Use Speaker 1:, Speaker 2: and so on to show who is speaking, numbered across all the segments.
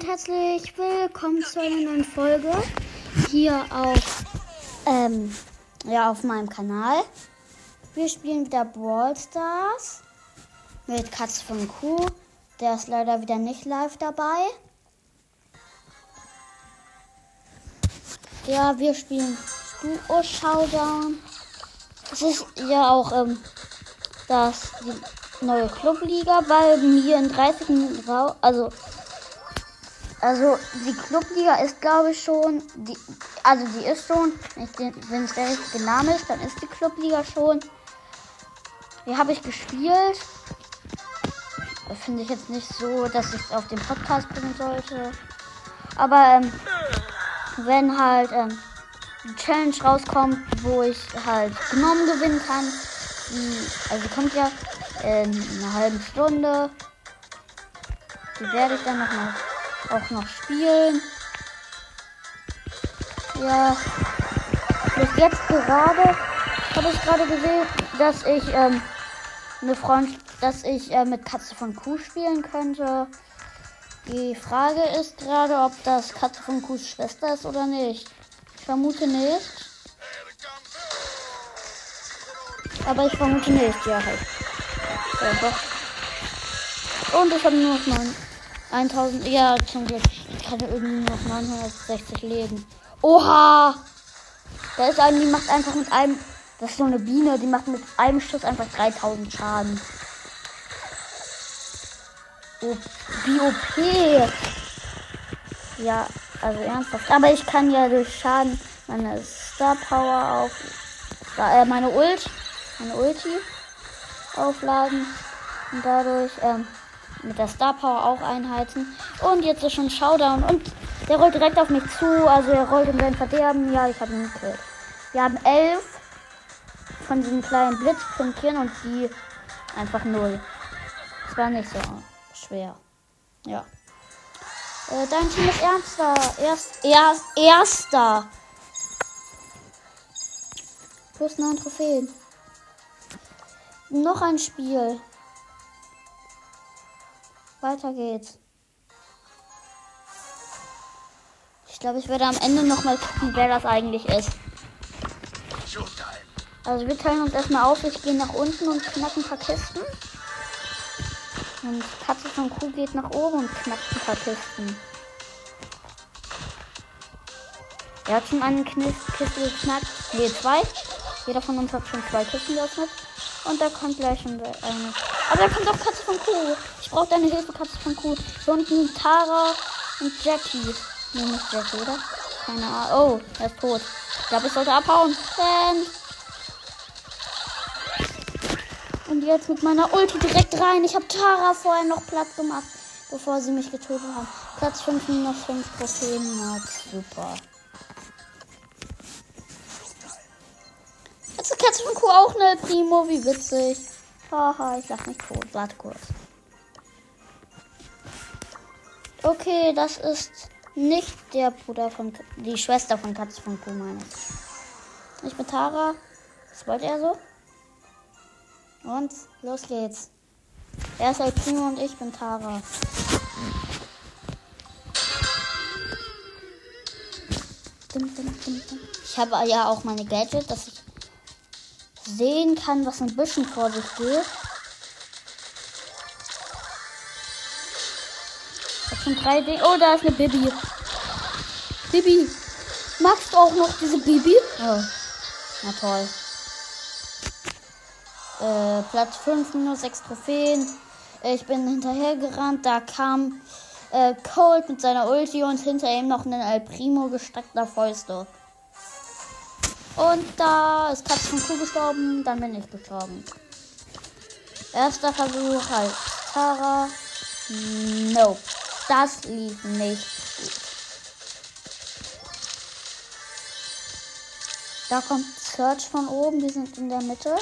Speaker 1: und herzlich willkommen zu einer neuen Folge hier auf, ähm, ja, auf meinem Kanal. Wir spielen wieder Brawl Stars mit Katze von Kuh. Der ist leider wieder nicht live dabei. Ja, wir spielen Duo Showdown. Es ist ja auch ähm, das die neue Clubliga, weil mir in 30 Minuten raus, also also die Clubliga ist glaube ich schon, die, also die ist schon, wenn es der richtige Name ist, dann ist die Clubliga schon. Die habe ich gespielt. Finde ich jetzt nicht so, dass ich es auf den Podcast bringen sollte. Aber ähm, wenn halt ähm, die Challenge rauskommt, wo ich halt genommen gewinnen kann, die, also kommt ja in einer halben Stunde. Die werde ich dann noch mal, auch noch spielen. Ja. Bis jetzt gerade habe ich gerade gesehen, dass ich ähm, eine Freund, dass ich äh, mit Katze von Kuh spielen könnte. Die Frage ist gerade, ob das Katze von Kuhs Schwester ist oder nicht. Ich vermute nicht. Aber ich vermute nicht, ja halt. Ja, doch. Und ich habe nur noch 9, 1000, ja zum Glück. Ich hatte irgendwie noch 960 Leben. Oha! Da ist eine, die macht einfach mit einem, das ist so eine Biene, die macht mit einem Schuss einfach 3000 Schaden. Oh, wie OP. Ja, also ernsthaft. Aber ich kann ja durch Schaden meine Star Power auf, äh, meine Ult eine Ulti aufladen und dadurch ähm, mit der Star Power auch einheizen. Und jetzt ist schon Showdown und der rollt direkt auf mich zu, also er rollt in sein Verderben. Ja, ich habe ihn gekillt. Wir haben elf von diesen kleinen Blitzpünktchen und die einfach null. Das war nicht so schwer. Ja. Äh, dein Team ist ernster. Erst, erst, erster. Plus neun Trophäen. Noch ein Spiel. Weiter geht's. Ich glaube, ich werde am Ende noch mal gucken, wer das eigentlich ist. Also wir teilen uns erstmal auf. Ich gehe nach unten und knacken ein paar Kisten. Und Katze von Kuh geht nach oben und knackt ein paar Kisten. Er hat schon eine Kiste geknackt. Ne, zwei. Jeder von uns hat schon zwei Kisten geöffnet. Und da kommt gleich schon eine. Aber da kommt auch Katze von Kuh. Ich brauche deine Hilfe, Katze von Kuh. Hier unten Tara und Jackie. Nee, nicht Jackie, oder? Keine Ahnung. Oh, er ist tot. Ich glaube, ich sollte abhauen. Denn und jetzt mit meiner Ulti direkt rein. Ich habe Tara vorher noch Platz gemacht, bevor sie mich getötet haben. Platz 5 minus 5 Trophäen. Super. Jetzt ist Katze von Kuh auch eine Primo. Wie witzig. Haha, ich lach mich tot. Warte kurz. Okay, das ist nicht der Bruder von. Die Schwester von Katze von Kuh, meine ich. Ich bin Tara. Was wollte er so? Und los geht's. Er ist El Primo und ich bin Tara. Ich habe ja auch meine Gadget, dass ich sehen kann, was ein bisschen vor sich geht. Das sind drei Dinge. Oh, da ist eine Bibi. Bibi. Magst du auch noch diese Bibi? Oh. Na toll. Äh, Platz 5, minus 6 Trophäen. Ich bin hinterher gerannt. Da kam äh, Cold mit seiner Ulti und hinter ihm noch ein El Primo gesteckter Fäuste. Und da ist Katz von Kuh gestorben, dann bin ich gestorben. Erster Versuch halt. Tara. Nope. Das lief nicht gut. Da kommt Search von oben, die sind in der Mitte.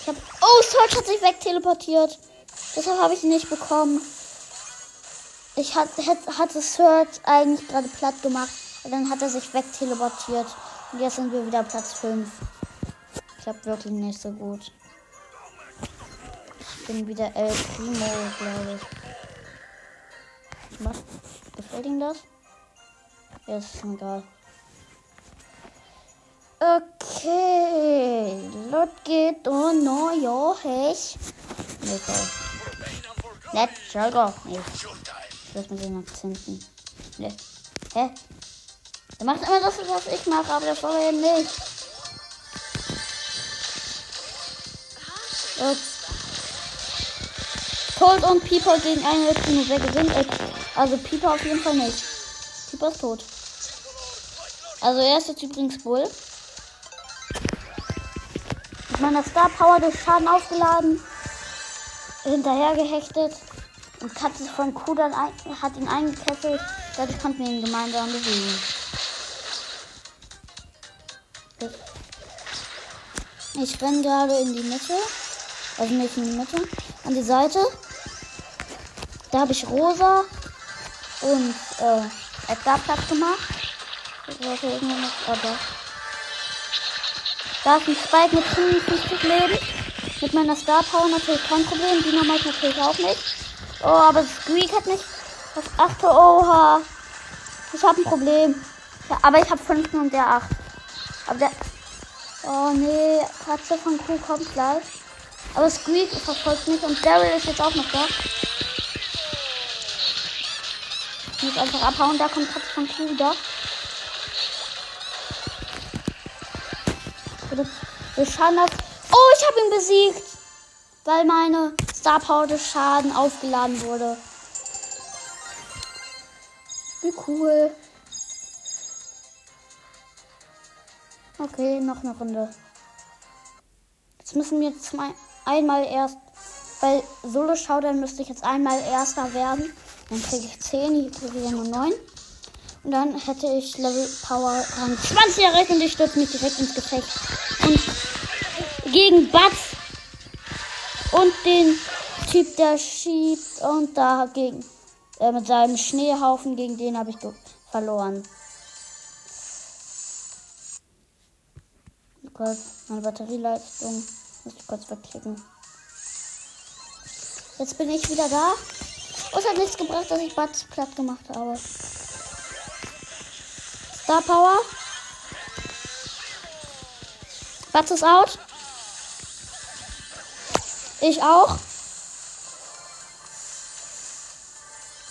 Speaker 1: Ich hab. Oh, Search hat sich wegteleportiert. Deshalb habe ich ihn nicht bekommen. Ich hatte, hatte Search eigentlich gerade platt gemacht. Und dann hat er sich wegteleportiert. Und jetzt sind wir wieder Platz 5. Ich habe wirklich nicht so gut. Ich bin wieder El Primo, glaube ich. Was? Gefällt ihm das? Ja, ist egal. Okay, los geht und jo, hech. Let's go. Nee. Das mit den Akzenten. Nee. Hä? Der macht immer das, was ich mache, aber das soll er nicht. Cold und Pieper gegen eine Team. Wer gewinnt? Also Pieper auf jeden Fall nicht. Pieper ist tot. Also er ist jetzt übrigens Bull. Mit meiner Star Power durch Schaden aufgeladen. Hinterher gehechtet. Und Katze von ein, hat ihn eingekesselt. Dadurch konnten wir ihn gemeinsam Ich renne gerade in die Mitte. Also nicht in die Mitte. An die Seite. Da habe ich Rosa und äh, Edgar Platz gemacht. Sollte irgendwo noch. Oh, da. ist ein Spike mit 55 Leben. Mit meiner Star Power natürlich kein Problem. Dynamite natürlich auch nicht. Oh, aber Squeak hat mich auf 8. Oha. Ich habe ein Problem. Ja, aber ich habe 5 und der 8. Aber der. Oh nee, Katze von Kuh kommt gleich. Aber Squeak verfolgt mich und Daryl ist jetzt auch noch da. Ich muss einfach abhauen, da kommt Katze von Kuh wieder. Wir schauen das. Oh, ich habe ihn besiegt. Weil meine Star Power durch Schaden aufgeladen wurde. Wie cool. Okay, noch eine Runde. Jetzt müssen wir jetzt mal einmal erst. Bei Solo Showdown müsste ich jetzt einmal Erster werden. Dann kriege ich 10, hier kriege ich nur 9. Und dann hätte ich Level Power Rang 20 erreicht und ich stürze mich direkt ins Gefecht. Und gegen Batz und den Typ, der schiebt und da gegen äh, mit seinem Schneehaufen, gegen den habe ich verloren. Gott, meine Batterieleistung. Muss ich kurz wegklicken. Jetzt bin ich wieder da. Oh, es hat nichts gebracht, dass ich Bats platt gemacht habe. Star Power. Bats ist out. Ich auch.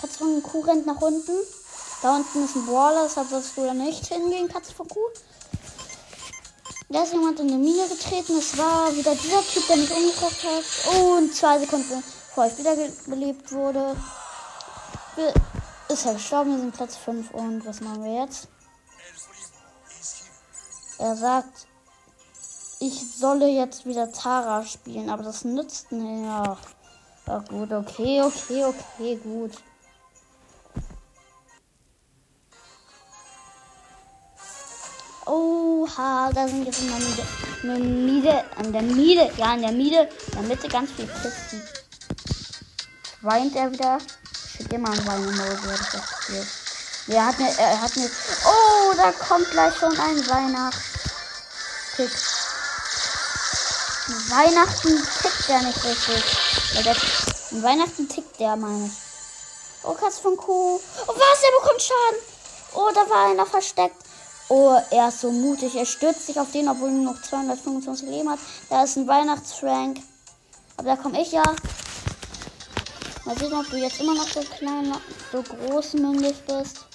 Speaker 1: Katze von Kuh rennt nach unten. Da unten ist ein Brawler, deshalb sollst du da nicht hingehen, Katze von Kuh. Da ist jemand in eine Mine getreten. Es war wieder dieser Typ, der mich umgebracht hat. Und zwei Sekunden bevor ich wiederbelebt wurde, ist er gestorben. Wir sind Platz 5. Und was machen wir jetzt? Er sagt, ich solle jetzt wieder Tara spielen, aber das nützt. Ja, ja gut, okay, okay, okay, gut. Oha, da sind jetzt in der Miete. Eine Miete, an der Miete, ja, an der Miete, in der Mitte ganz viel Kisten. Weint er wieder? Schick immer ein Wein-Emoji, hat das passiert. Er hat mir, er hat mir, oh, da kommt gleich schon ein Weihnachtstick. Weihnachten tickt der nicht richtig. Der, Weihnachten tickt der, meine ich. Oh, Katz von Kuh. Oh, was? Er bekommt Schaden. Oh, da war einer versteckt. Oh, er ist so mutig. Er stürzt sich auf den, obwohl er nur noch 225 Leben hat. Da ist ein Weihnachtsfrank. Aber da komme ich ja. Mal sehen, ob du jetzt immer noch so klein, so groß mündig bist.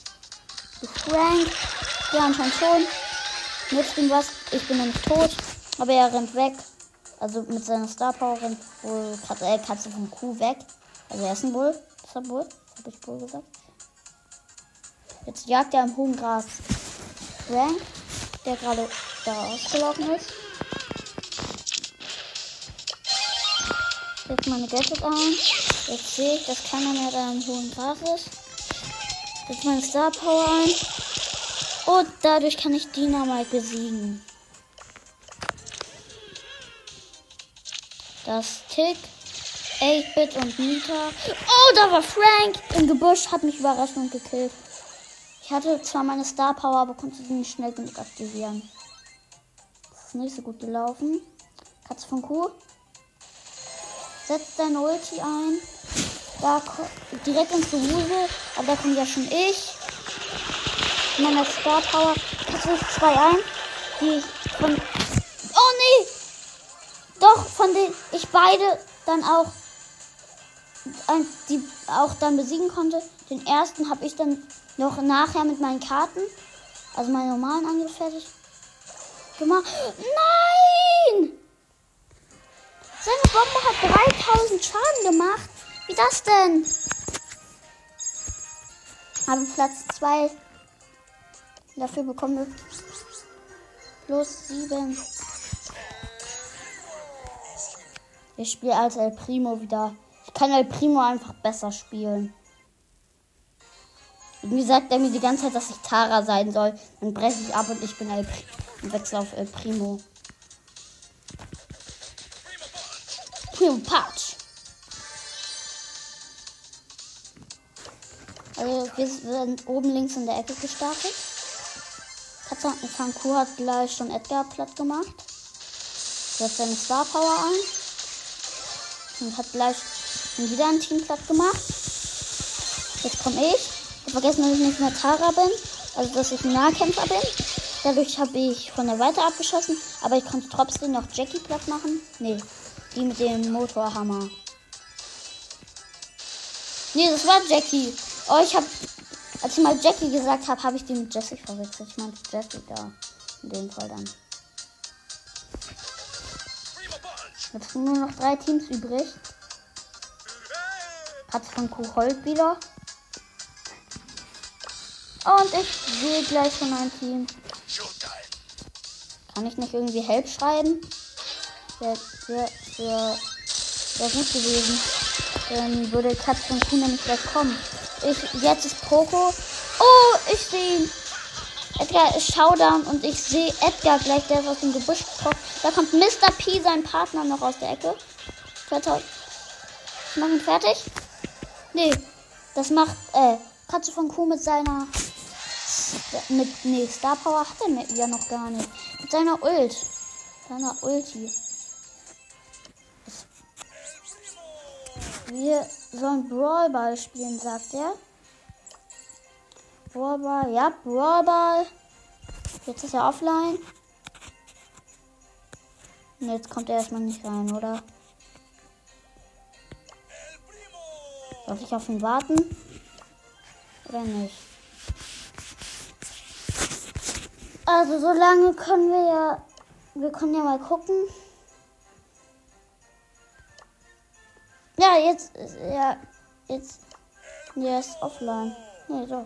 Speaker 1: Du Frank. Ja, anscheinend schon. Nützt ihm was. Ich bin nämlich tot. Aber er rennt weg. Also mit seiner Star Power rennt wohl Katze, äh, Katze vom Kuh weg. Also er ist ein Bull. Ist er Bull? Habe ich Bull gesagt. Jetzt jagt er im hohen Gras. Frank, der gerade da ausgelaufen ist. Jetzt meine Gadget ein. Jetzt sehe ich, dass keiner mehr da im hohen Gras ist. Jetzt meine Star Power ein. Und dadurch kann ich Dynamite besiegen. Das Tick, 8-Bit und Nita. Oh, da war Frank im Gebüsch, hat mich überrascht und gekillt. Ich hatte zwar meine Star Power, aber konnte sie nicht schnell genug aktivieren. Das ist nicht so gut gelaufen. Katze von Kuh. setzt deine Ulti ein. Da direkt ins Gewusel. Aber da kommt ja schon ich. Meiner Star Power. Das ist 2 ein. Die ich von. Oh nee! Doch, von denen ich beide dann auch die auch dann besiegen konnte. Den ersten habe ich dann noch nachher mit meinen Karten, also meinen normalen Angriff fertig gemacht. Nein! Seine Bombe hat 3000 Schaden gemacht. Wie das denn? Habe Platz 2. Dafür bekommen wir plus 7. Ich spiele als El Primo wieder. Kann El Primo einfach besser spielen. Irgendwie sagt er mir die ganze Zeit, dass ich Tara sein soll. Dann breche ich ab und ich bin El Primo und wechsle auf El Primo. Primo Patch. Also wir sind oben links in der Ecke gestartet. Katze Fanku hat gleich schon Edgar platt gemacht. Setzt seine Star Power ein. Und hat gleich wieder ein Team platt gemacht. Jetzt komme ich. Ich habe vergessen, dass ich nicht mehr Tara bin. Also dass ich ein Nahkämpfer bin. Dadurch habe ich von der Weite abgeschossen. Aber ich konnte trotzdem noch Jackie platt machen. Nee, die mit dem Motorhammer. Nee, das war Jackie. Oh, ich habe, als ich mal Jackie gesagt habe, habe ich die mit Jessie verwechselt. Ich meinte Jackie da. In dem Fall dann. Jetzt sind nur noch drei Teams übrig. Katze von Kuh heult wieder. Und ich sehe gleich schon ein Team. Kann ich nicht irgendwie Help schreiben? Wäre wär, wär, wär gut gewesen. Dann würde Katze von Kuh nämlich gleich kommen. Ich, jetzt ist Poco. Oh, ich sehe ihn. Edgar ist Showdown und ich sehe Edgar gleich, der ist aus dem Gebüsch gekommen. Da kommt Mr. P, sein Partner, noch aus der Ecke. Ich mache ihn fertig. Nee, das macht äh, Katze von Kuh mit seiner mit nee, Star Power hat er ja noch gar nicht. Mit seiner Ult. Seiner Ulti. Wir sollen Brawl Ball spielen, sagt er. Brawl Ball, ja, Brawl Ball. Jetzt ist er offline. Und jetzt kommt er erstmal nicht rein, oder? Darf ich auf ihn warten? Oder nicht? Also so lange können wir ja. Wir können ja mal gucken. Ja, jetzt ist er. Jetzt. Er ist offline. Nee, doch.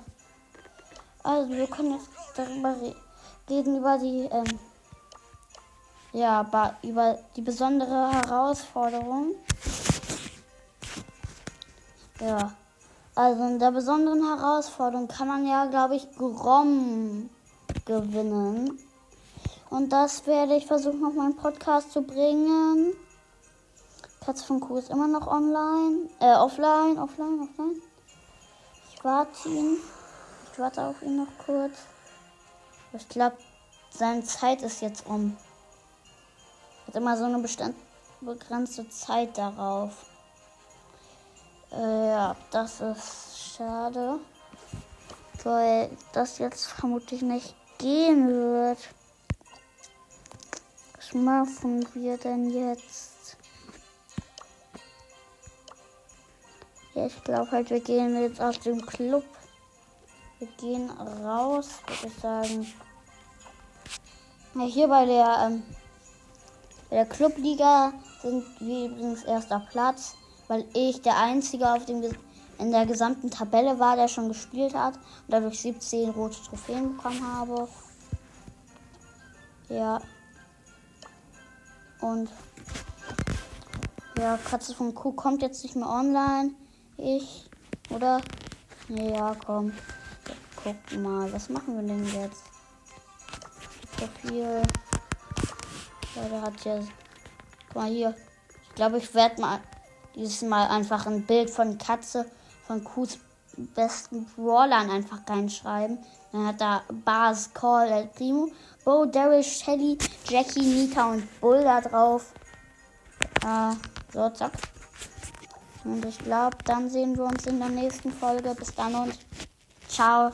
Speaker 1: Also wir können jetzt darüber reden über die. Ähm, ja, über die besondere Herausforderung. Ja. Also in der besonderen Herausforderung kann man ja, glaube ich, Grom gewinnen. Und das werde ich versuchen, auf meinen Podcast zu bringen. Katze von Kuh ist immer noch online. Äh, offline, offline, offline. Ich warte ihn. Ich warte auf ihn noch kurz. Ich glaube, seine Zeit ist jetzt um. Hat immer so eine begrenzte Zeit darauf. Äh, ja, das ist schade. Weil das jetzt vermutlich nicht gehen wird. Was machen wir denn jetzt? Ja, ich glaube halt, wir gehen jetzt aus dem Club. Wir gehen raus, würde ich sagen. Ja, hier bei der, ähm, bei der Clubliga sind wir übrigens erster Platz weil ich der Einzige auf dem in der gesamten Tabelle war, der schon gespielt hat und dadurch 17 rote Trophäen bekommen habe. Ja. Und ja, Katze von Kuh kommt jetzt nicht mehr online. Ich, oder? Ja, komm. Guck mal, was machen wir denn jetzt? Profil. Ja, der hat ja. Guck mal hier. Ich glaube, ich werde mal dieses Mal einfach ein Bild von Katze von Kuhs besten Brawlern einfach reinschreiben. Dann hat da Bars, Call, El Primo, Bo, Daryl, Shelly, Jackie, Nika und Bull da drauf. Äh, so, zack. Und ich glaube, dann sehen wir uns in der nächsten Folge. Bis dann und ciao.